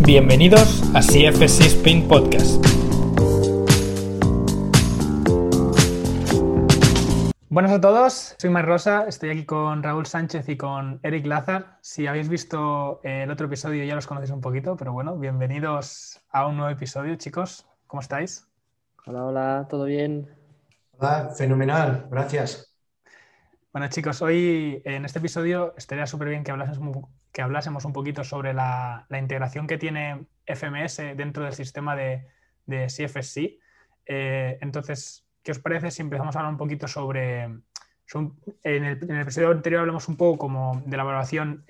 Bienvenidos a CFC Spin Podcast. Buenas a todos, soy Mar Rosa, estoy aquí con Raúl Sánchez y con Eric Lazar. Si habéis visto el otro episodio ya los conocéis un poquito, pero bueno, bienvenidos a un nuevo episodio, chicos. ¿Cómo estáis? Hola, hola, ¿todo bien? Hola, fenomenal, gracias. Bueno, chicos, hoy en este episodio estaría súper bien que hablásemos, que hablásemos un poquito sobre la, integración que tiene FMS dentro del sistema de, de. Eh, entonces, ¿qué os parece si empezamos a hablar un poquito sobre... en, el, episodio anterior hablamos un poco como de la evaluación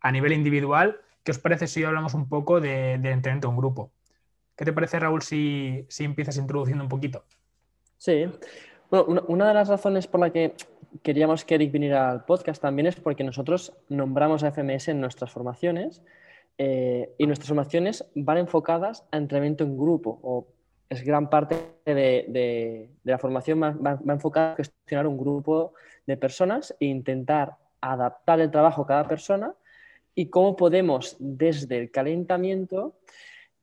a nivel individual. ¿Qué os parece si hablamos un poco de, entrenamiento en grupo? ¿Qué te parece, Raúl, si, si empiezas introduciendo un poquito? Sí. Bueno, una, de las razones por la que queríamos que Eric viniera al podcast también es porque nosotros nombramos a FMS en nuestras formaciones eh, y nuestras formaciones van enfocadas a entrenamiento en grupo o es gran parte de, la formación va, va, enfocada a gestionar un grupo de personas e intentar adaptar el trabajo a cada persona y cómo podemos desde el calentamiento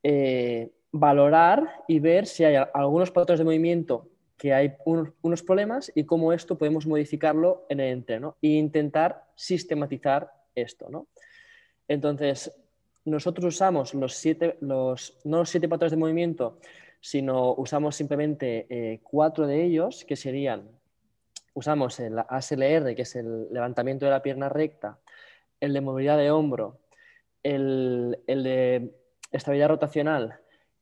eh, valorar y ver si hay algunos patrones de movimiento que hay unos, problemas y cómo esto podemos modificarlo en el entreno e intentar sistematizar esto. ¿no? Entonces, nosotros usamos los siete, los, no los siete patrones de movimiento, sino usamos simplemente eh, cuatro de ellos, que serían, usamos el ASLR, que es el levantamiento de la pierna recta, el de movilidad de hombro, el, de estabilidad rotacional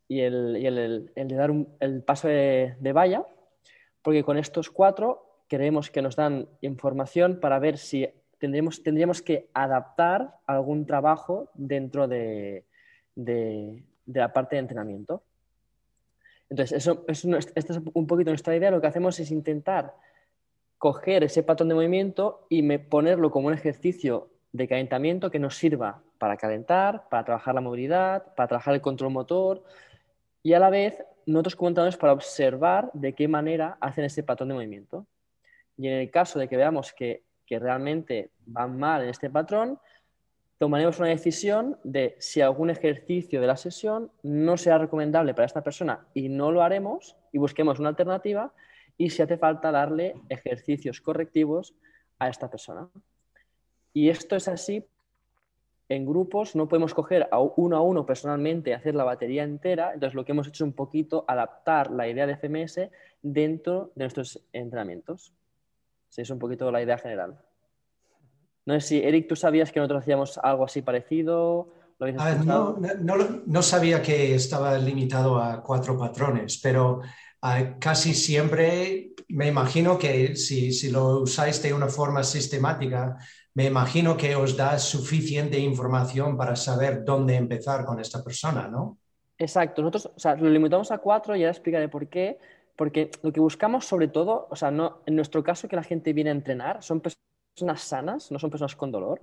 y el, de dar el paso de valla, porque con estos cuatro creemos que nos dan información para ver si tendríamos, tendríamos que adaptar algún trabajo dentro de, la parte de entrenamiento. Entonces, eso, esta es un poquito nuestra idea. Lo que hacemos es intentar coger ese patrón de movimiento y ponerlo como un ejercicio de calentamiento que nos sirva para calentar, para trabajar la movilidad, para trabajar el control motor y a la vez nosotros entrenadores para observar de qué manera hacen ese patrón de movimiento. Y en el caso de que veamos que, realmente van mal en este patrón, tomaremos una decisión de si algún ejercicio de la sesión no sea recomendable para esta persona y no lo haremos y busquemos una alternativa y si hace falta darle ejercicios correctivos a esta persona. Y esto es así en grupos, no podemos coger a uno a uno personalmente, hacer la batería entera. Entonces, lo que hemos hecho es un poquito adaptar la idea de FMS dentro de nuestros entrenamientos. Sí, es un poquito la idea general. No sé si, Eric, tú sabías que nosotros hacíamos algo así parecido. Ah, no, no, sabía que estaba limitado a cuatro patrones, pero ah, casi siempre me imagino que si, si, lo usáis de una forma sistemática, me imagino que os da suficiente información para saber dónde empezar con esta persona, ¿no? Exacto, nosotros o sea, lo limitamos a cuatro y ahora explicaré por qué. Porque lo que buscamos sobre todo, o sea, no, en nuestro caso que la gente viene a entrenar, son personas sanas, no son personas con dolor.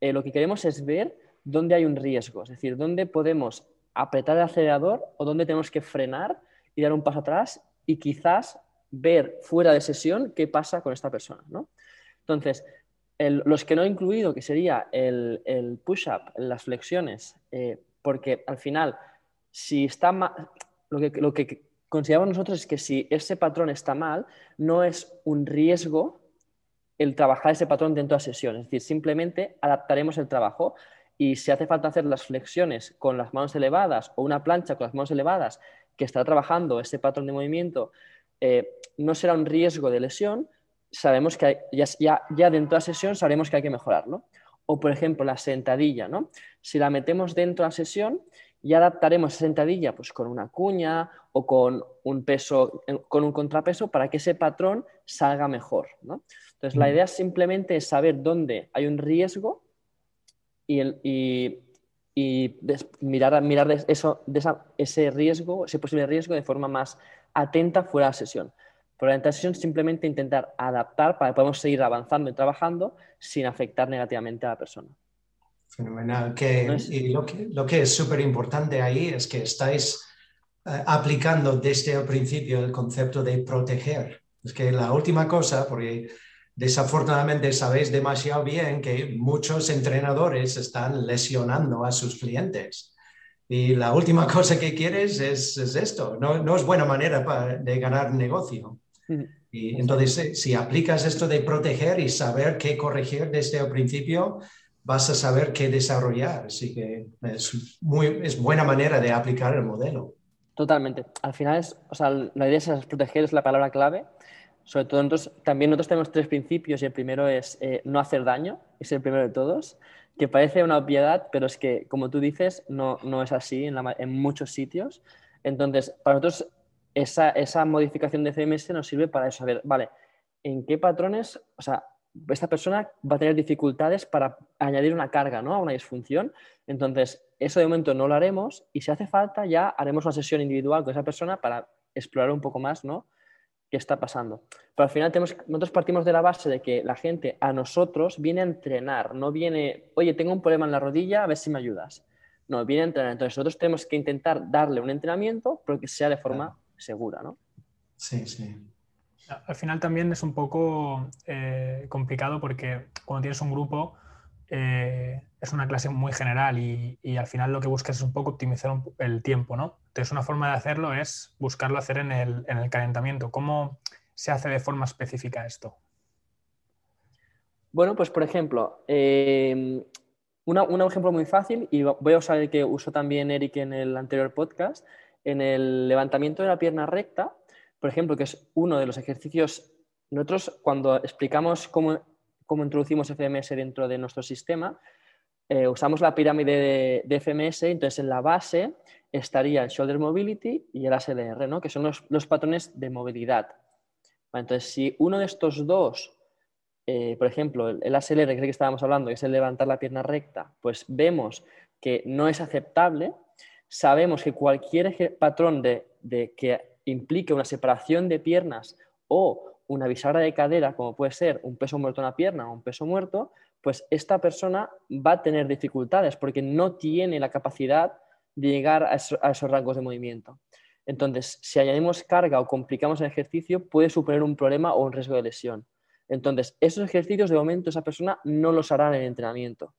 Eh, lo que queremos es ver dónde hay un riesgo, es decir, dónde podemos apretar el acelerador o dónde tenemos que frenar y dar un paso atrás y quizás ver fuera de sesión qué pasa con esta persona. ¿no? Entonces, los que no he incluido, que sería el, push-up, las flexiones, eh, porque al final, si está mal, lo que, lo que consideramos nosotros es que si ese patrón está mal, no es un riesgo el trabajar ese patrón dentro de la sesión. Es decir, simplemente adaptaremos el trabajo y si hace falta hacer las flexiones con las manos elevadas o una plancha con las manos elevadas que está trabajando ese patrón de movimiento, eh, no será un riesgo de lesión, sabemos que ya, ya, dentro de la sesión sabemos que hay que mejorarlo. O, por ejemplo, la sentadilla, ¿no? Si la metemos dentro de la sesión, ya adaptaremos esa sentadilla pues, con una cuña o con un peso, con un contrapeso para que ese patrón salga mejor, ¿no? Entonces, la mm. idea simplemente es saber dónde hay un riesgo y, y, mirar, mirar eso, de ese riesgo, ese posible riesgo de forma más atenta fuera de la sesión. Por la sesión simplemente intentar adaptar para que podamos seguir avanzando y trabajando sin afectar negativamente a la persona. Fenomenal. y lo que, lo que es súper importante ahí es que estáis eh, aplicando desde el principio el concepto de proteger. Es que la última cosa, porque desafortunadamente sabéis demasiado bien que muchos entrenadores están lesionando a sus clientes. Y la última cosa que quieres es, esto. No, es buena manera de ganar negocio. Y entonces, si aplicas esto de proteger y saber qué corregir desde el principio, vas a saber qué desarrollar. Así que es, muy, es buena manera de aplicar el modelo. Totalmente. Al final, es, o sea, la idea es proteger, es la palabra clave. Sobre todo, nosotros, también nosotros tenemos tres principios y el primero es eh, no hacer daño, es el primero de todos, que parece una obviedad, pero es que, como tú dices, no, no es así en, en, muchos sitios. Entonces, para nosotros, esa, esa modificación de CMS nos sirve para eso, saber, vale, en qué patrones, o sea, esta persona va a tener dificultades para añadir una carga ¿no? a una disfunción. Entonces, eso de momento no lo haremos y si hace falta ya haremos una sesión individual con esa persona para explorar un poco más ¿no? qué está pasando. Pero al final tenemos, nosotros partimos de la base de que la gente a nosotros viene a entrenar, no viene, oye, tengo un problema en la rodilla, a ver si me ayudas. No, viene a entrenar. Entonces nosotros tenemos que intentar darle un entrenamiento, pero que sea de forma segura, ¿no? Sí, sí. Al final también es un poco eh, complicado porque cuando tienes un grupo eh, es una clase muy general y, al final lo que buscas es un poco optimizar el tiempo, ¿no? Entonces una forma de hacerlo es buscarlo hacer en el, calentamiento. ¿Cómo se hace de forma específica esto? Bueno, pues por ejemplo, em, un ejemplo muy fácil, y voy a usar el que usó también Eric en el anterior podcast, en el levantamiento de la pierna recta, por ejemplo, que es uno de los ejercicios, nosotros cuando explicamos cómo, introducimos FMS dentro de nuestro sistema, eh, usamos la pirámide de, FMS, entonces en la base estaría el Shoulder Mobility y el ASLR, ¿no? que son los, patrones de movilidad. entonces, si uno de estos dos, eh, por ejemplo, el, ASLR, que es el que estábamos hablando, que es el levantar la pierna recta, pues vemos que no es aceptable, sabemos que cualquier patrón de, que implique una separación de piernas o una bisagra de cadera, como puede ser un peso muerto en la pierna o un peso muerto, pues esta persona va a tener dificultades porque no tiene la capacidad de llegar a esos, rangos de movimiento. Entonces, si añadimos carga o complicamos el ejercicio, puede suponer un problema o un riesgo de lesión. Entonces, esos ejercicios de momento esa persona no los hará en el entrenamiento.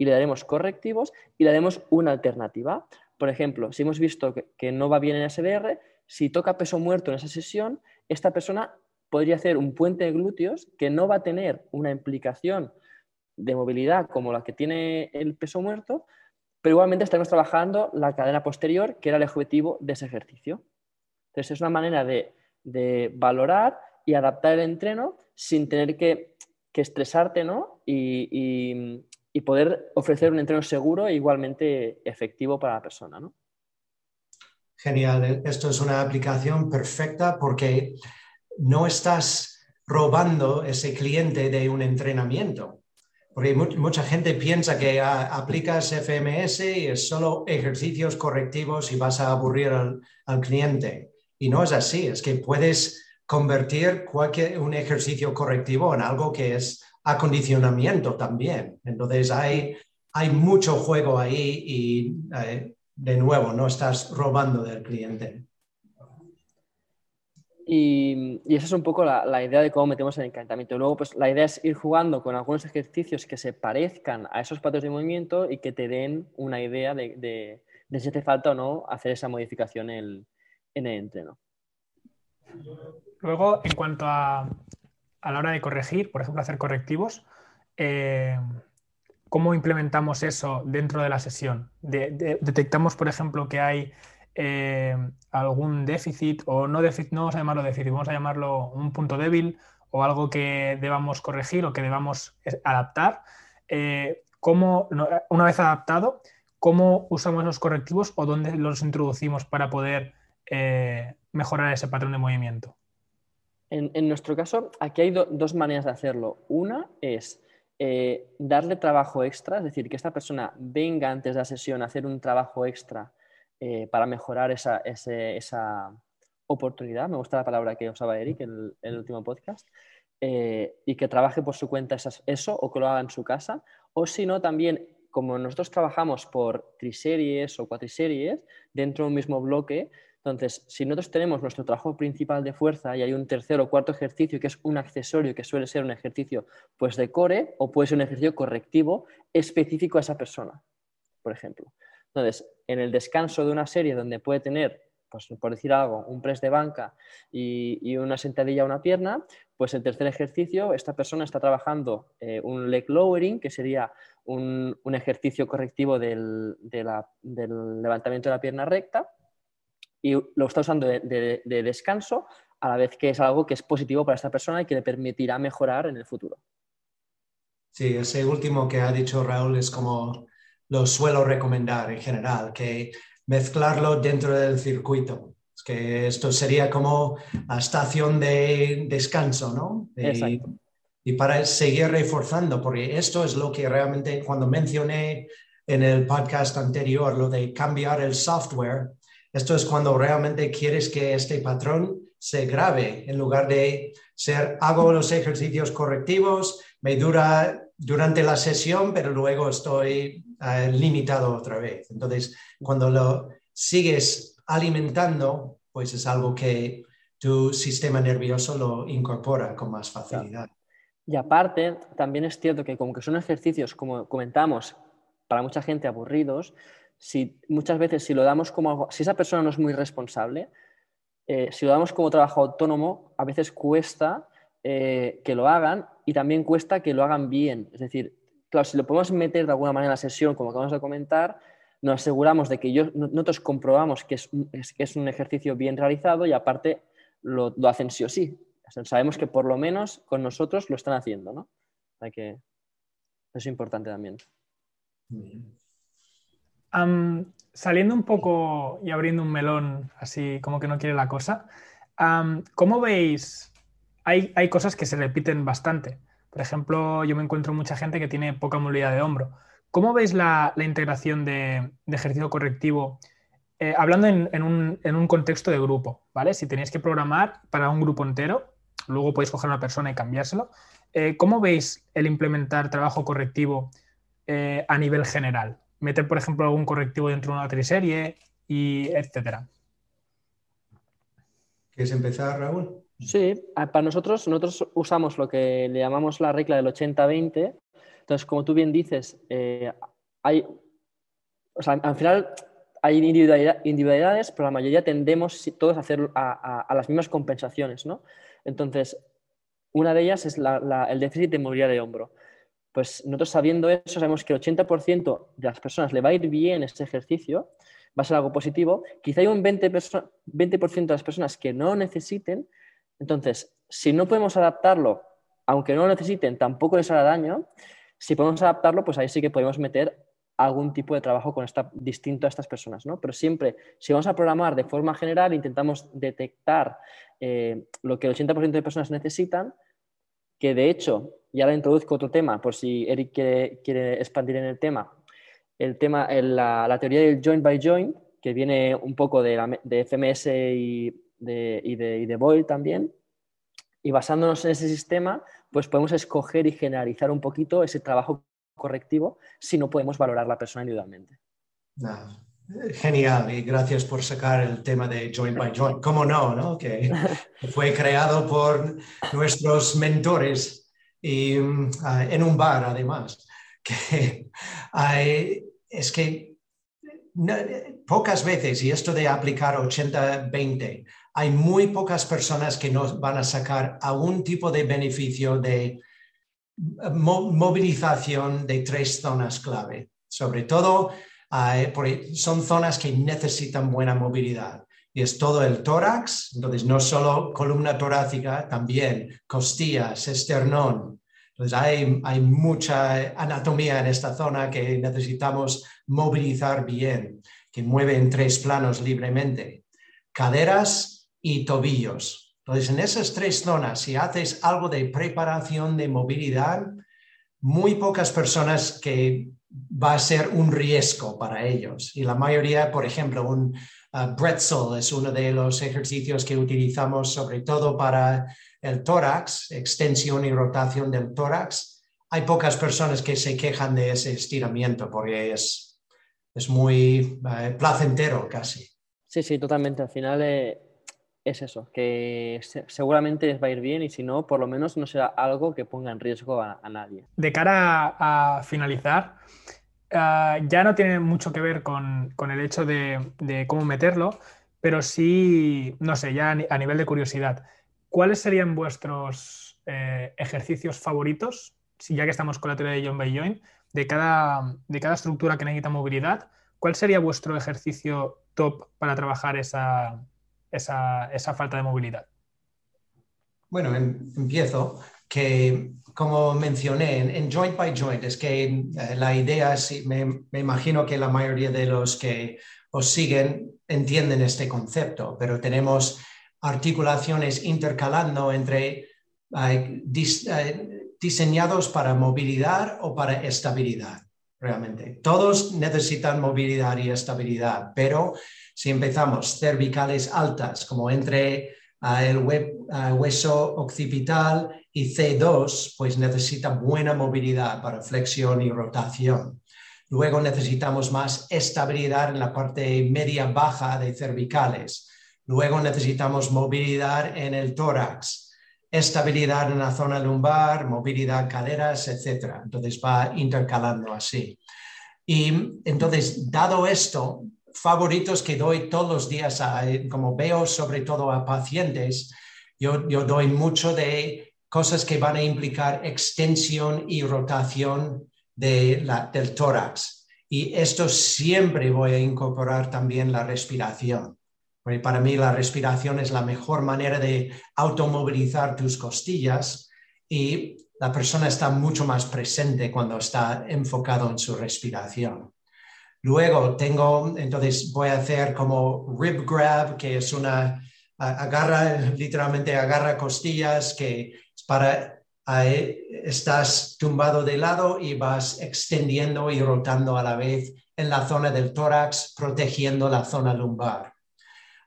Y le daremos correctivos y le daremos una alternativa. Por ejemplo, si hemos visto que, que no va bien en SDR, si toca peso muerto en esa sesión, esta persona podría hacer un puente de glúteos que no va a tener una implicación de movilidad como la que tiene el peso muerto, pero igualmente estaremos trabajando la cadena posterior, que era el objetivo de ese ejercicio. Entonces, es una manera de, valorar y adaptar el entreno sin tener que, estresarte ¿no? y, poder ofrecer un entreno seguro e igualmente efectivo para la persona. ¿no? Genial, esto es una aplicación perfecta porque no estás robando ese cliente de un entrenamiento. Porque mucha gente piensa que ah, aplicas FMS y es solo ejercicios correctivos y vas a aburrir al, cliente. Y no es así, es que puedes convertir cualquier un ejercicio correctivo en algo que es acondicionamiento también. Entonces hay, hay mucho juego ahí y eh, de nuevo, no estás robando del cliente. Y, esa es un poco la, idea de cómo metemos el encantamiento. Luego, pues la idea es ir jugando con algunos ejercicios que se parezcan a esos patrones de movimiento y que te den una idea de, si hace falta o no hacer esa modificación en el, entreno. Luego, en cuanto a, la hora de corregir, por ejemplo, hacer correctivos, eh, ¿Cómo implementamos eso dentro de la sesión? detectamos, por ejemplo, que hay eh, algún déficit o no déficit, no vamos a llamarlo déficit, vamos a llamarlo un punto débil o algo que debamos corregir o que debamos adaptar. Eh, una vez adaptado, cómo usamos los correctivos o dónde los introducimos para poder eh, mejorar ese patrón de movimiento? En, nuestro caso, aquí hay dos maneras de hacerlo. Una es eh, darle trabajo extra, es decir, que esta persona venga antes de la sesión a hacer un trabajo extra eh, para mejorar esa, oportunidad, me gusta la palabra que usaba Eric en el, último podcast, eh, y que trabaje por su cuenta eso o que lo haga en su casa, o si no, también como nosotros trabajamos por triseries o cuatriseries dentro de un mismo bloque, Entonces, si nosotros tenemos nuestro trabajo principal de fuerza y hay un tercer o cuarto ejercicio que es un accesorio que suele ser un ejercicio pues de core o puede ser un ejercicio correctivo específico a esa persona, por ejemplo. Entonces, en el descanso de una serie donde puede tener, pues, por decir algo, un press de banca y, una sentadilla a una pierna, pues el tercer ejercicio, esta persona está trabajando eh, un leg lowering, que sería un, ejercicio correctivo del levantamiento de la pierna recta y lo está usando de, descanso a la vez que es algo que es positivo para esta persona y que le permitirá mejorar en el futuro. Sí, ese último que ha dicho Raúl es como lo suelo recomendar en general, que mezclarlo dentro del circuito. Es que esto sería como la estación de descanso, ¿no? Exacto. Y, y para seguir reforzando, porque esto es lo que realmente cuando mencioné en el podcast anterior, lo de cambiar el software, esto es cuando realmente quieres que este patrón se grabe en lugar de ser hago los ejercicios correctivos, me dura durante la sesión, pero luego estoy eh, limitado otra vez. Entonces, cuando lo sigues alimentando, pues es algo que tu sistema nervioso lo incorpora con más facilidad. Y aparte, también es cierto que como que son ejercicios, como comentamos, para mucha gente aburridos, si muchas veces si lo damos como si esa persona no es muy responsable, eh, si lo damos como trabajo autónomo, a veces cuesta eh, que lo hagan y también cuesta que lo hagan bien. Es decir, claro, si lo podemos meter de alguna manera en la sesión, como acabamos de comentar, nos aseguramos de que yo, nosotros comprobamos que es, es, un ejercicio bien realizado y aparte lo, hacen sí o sí. sabemos que por lo menos con nosotros lo están haciendo, ¿no? Hay que, eso es importante también saliendo un poco y abriendo un melón así como que no quiere la cosa, ¿cómo veis? Hay, hay, cosas que se repiten bastante. Por ejemplo, yo me encuentro mucha gente que tiene poca movilidad de hombro. ¿Cómo veis la, la integración de, de, ejercicio correctivo? Eh, hablando en, en, un, en, un, contexto de grupo, ¿vale? Si tenéis que programar para un grupo entero, luego podéis coger a una persona y cambiárselo. Eh, ¿Cómo veis el implementar trabajo correctivo eh, a nivel general? Meter, por ejemplo, algún correctivo dentro de una triserie, y etcétera. ¿Quieres empezar, Raúl? Sí, para nosotros, nosotros usamos lo que le llamamos la regla del 80-20. Entonces, como tú bien dices, eh, hay, o sea, al final hay individualidades, pero la mayoría tendemos todos a hacer a, las mismas compensaciones, ¿no? Entonces, una de ellas es el déficit de movilidad de hombro pues nosotros sabiendo eso, sabemos que el 80% de las personas le va a ir bien este ejercicio, va a ser algo positivo. Quizá hay un 20%, 20 de las personas que no necesiten. Entonces, si no podemos adaptarlo, aunque no lo necesiten, tampoco les hará daño. Si podemos adaptarlo, pues ahí sí que podemos meter algún tipo de trabajo con esta, distinto a estas personas, ¿no? Pero siempre, si vamos a programar de forma general, intentamos detectar eh, lo que el 80% de personas necesitan, que de hecho y ahora introduzco otro tema, por si Eric quiere, expandir en el tema. El tema, la, teoría del joint by joint, que viene un poco de, FMS y de, y, de, Boyle también. Y basándonos en ese sistema, pues podemos escoger y generalizar un poquito ese trabajo correctivo si no podemos valorar la persona individualmente. Genial, y gracias por sacar el tema de Joint by Joint. ¿Cómo no? no? Que fue creado por nuestros mentores y ah, en un bar además, que es que pocas veces, y esto de aplicar 80-20, hay muy pocas personas que nos van a sacar algún tipo de beneficio de eh, movilización de tres zonas clave. Sobre todo, porque son zonas que necesitan buena movilidad y es todo el tórax, entonces no solo columna torácica, también costillas, esternón. Entonces hay, hay mucha anatomía en esta zona que necesitamos movilizar bien, que mueve en tres planos libremente. Caderas y tobillos. Entonces en esas tres zonas, si haces algo de preparación de movilidad, muy pocas personas que va a ser un riesgo para ellos. Y la mayoría, por ejemplo, un uh, Bretzel es uno de los ejercicios que utilizamos sobre todo para el tórax, extensión y rotación del tórax. Hay pocas personas que se quejan de ese estiramiento porque es, es muy uh, placentero casi. Sí, sí, totalmente. Al final eh, es eso, que seguramente les va a ir bien y si no, por lo menos no será algo que ponga en riesgo a, nadie. De cara a, finalizar, ah, ya no tiene mucho que ver con, el hecho de, cómo meterlo, pero sí, no sé, ya a nivel de curiosidad, ¿cuáles serían vuestros eh, ejercicios favoritos, si ya que estamos con la teoría de John by Join, de cada, de cada estructura que necesita movilidad? ¿Cuál sería vuestro ejercicio top para trabajar esa, esa, falta de movilidad? Bueno, em, empiezo que, como mencioné, en, joint by joint, es que eh, la idea, es, me, me, imagino que la mayoría de los que os siguen entienden este concepto, pero tenemos articulaciones intercalando entre eh, eh, diseñados para movilidad o para estabilidad, realmente. Todos necesitan movilidad y estabilidad, pero si empezamos cervicales altas, como entre ah, el hueso occipital y C2, pues necesita buena movilidad para flexión y rotación. Luego necesitamos más estabilidad en la parte media-baja de cervicales. Luego necesitamos movilidad en el tórax, estabilidad en la zona lumbar, movilidad caderas, etc. Entonces va intercalando así. Y entonces, dado esto, favoritos que doy todos los días, como veo sobre todo a pacientes, yo, yo doy mucho de cosas que van a implicar extensión y rotación de la, del tórax. Y esto siempre voy a incorporar también la respiración. Porque para mí la respiración es la mejor manera de automovilizar tus costillas y la persona está mucho más presente cuando está enfocado en su respiración. Luego tengo, entonces voy a hacer como rib grab, que es una, agarra, literalmente agarra costillas, que para, estás tumbado de lado y vas extendiendo y rotando a la vez en la zona del tórax, protegiendo la zona lumbar.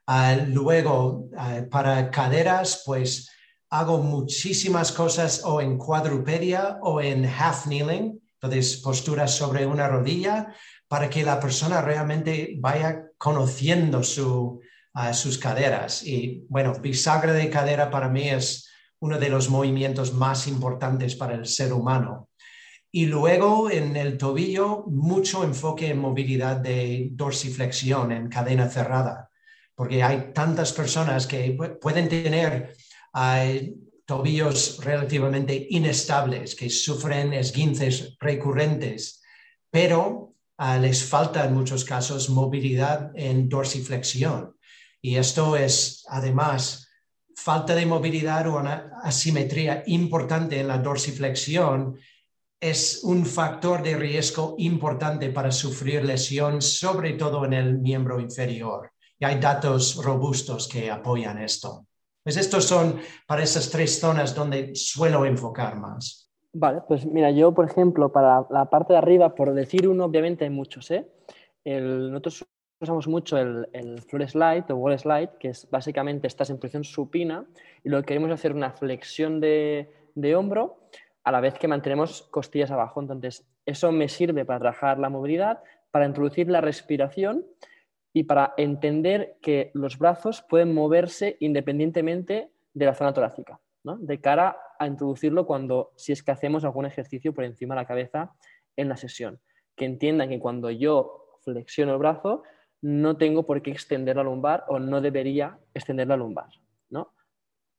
Ah, luego, ah, para caderas, pues hago muchísimas cosas o en cuadrupedia o en half kneeling, entonces posturas sobre una rodilla, para que la persona realmente vaya conociendo sus caderas. Y bueno, bisagra de cadera para mí es uno de los movimientos más importantes para el ser humano. Y luego en el tobillo, mucho enfoque en movilidad de dorsiflexión, en cadena cerrada, porque hay tantas personas que pueden tener tobillos relativamente inestables, que sufren esguinces recurrentes, pero Ah, les falta en muchos casos movilidad en dorsiflexión. Y esto es además falta de movilidad o una asimetría importante en la dorsiflexión es un factor de riesgo importante para sufrir lesión, sobre todo en el miembro inferior. Y hay datos robustos que apoyan esto. Pues estos son para esas tres zonas donde suelo enfocar más. Vale, pues mira, yo por ejemplo, para la parte de arriba, por decir uno, obviamente hay muchos, ¿eh? nosotros usamos mucho el, el floor slide o wall slide, que es básicamente estás en posición supina y lo que queremos es hacer una flexión de, de hombro a la vez que mantenemos costillas abajo. Entonces, eso me sirve para trabajar la movilidad, para introducir la respiración y para entender que los brazos pueden moverse independientemente de la zona torácica de cara a introducirlo cuando, si es que hacemos algún ejercicio por encima de la cabeza en la sesión. Que entiendan que cuando yo flexiono el brazo, no tengo por qué extender la lumbar o no debería extender la lumbar. ¿no?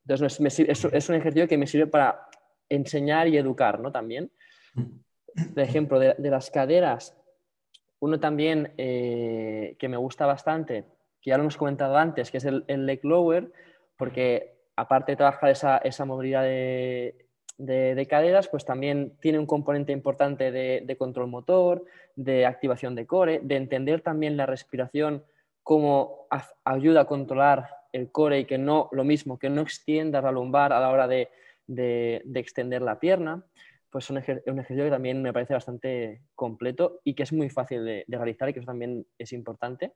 Entonces, es, un ejercicio que me sirve para enseñar y educar ¿no? también. Por ejemplo, de, las caderas, uno también eh, que me gusta bastante, que ya lo hemos comentado antes, que es el, el leg lower, porque aparte de trabajar esa, movilidad de, caderas, pues también tiene un componente importante de, control motor, de activación de core, de entender también la respiración como ayuda a controlar el core y que no, lo mismo, que no extienda la lumbar a la hora de, extender la pierna. Pues es un, ejercicio que también me parece bastante completo y que es muy fácil de, realizar y que eso también es importante,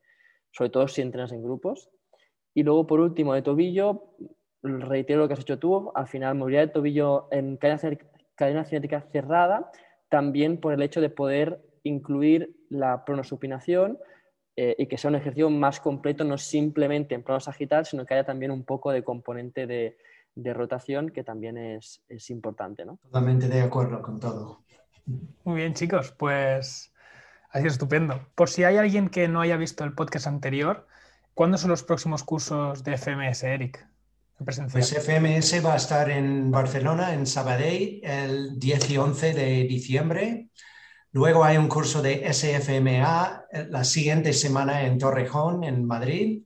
sobre todo si entrenas en grupos. Y luego, por último, de tobillo, reitero lo que has hecho tú, al final movilidad de tobillo en cadena, cinética cerrada, también por el hecho de poder incluir la pronosupinación eh, y que sea un ejercicio más completo, no simplemente en planos agitar, sino que haya también un poco de componente de, rotación que también es, es importante. ¿no? Totalmente de acuerdo con todo. Muy bien, chicos, pues ha sido estupendo. Por si hay alguien que no haya visto el podcast anterior, ¿cuándo son los próximos cursos de FMS, Eric? Pues FMS va a estar en Barcelona, en Sabadell, el 10 y 11 de diciembre. Luego hay un curso de SFMA la siguiente semana en Torrejón, en Madrid.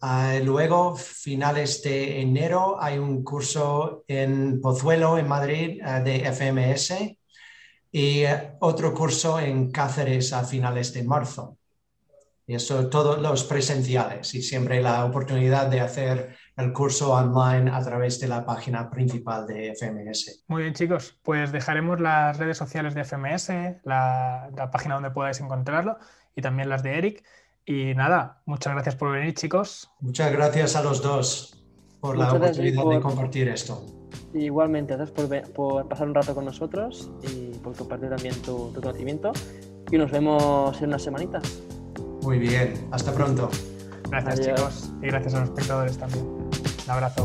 Ah, luego, finales de enero, hay un curso en Pozuelo, en Madrid, ah, de FMS. Y eh, otro curso en Cáceres a finales de marzo. Y eso, todos los presenciales y siempre la oportunidad de hacer el curso online a través de la página principal de FMS. Muy bien, chicos, pues dejaremos las redes sociales de FMS, la, página donde podáis encontrarlo y también las de Eric. Y nada, muchas gracias por venir, chicos. Muchas gracias a los dos por la oportunidad de compartir esto. Igualmente, gracias por, pasar un rato con nosotros y por compartir también tu, tu conocimiento. Y nos vemos en unas semanitas. Muy bien, hasta pronto. Gracias chicos y gracias a los espectadores también. Un abrazo.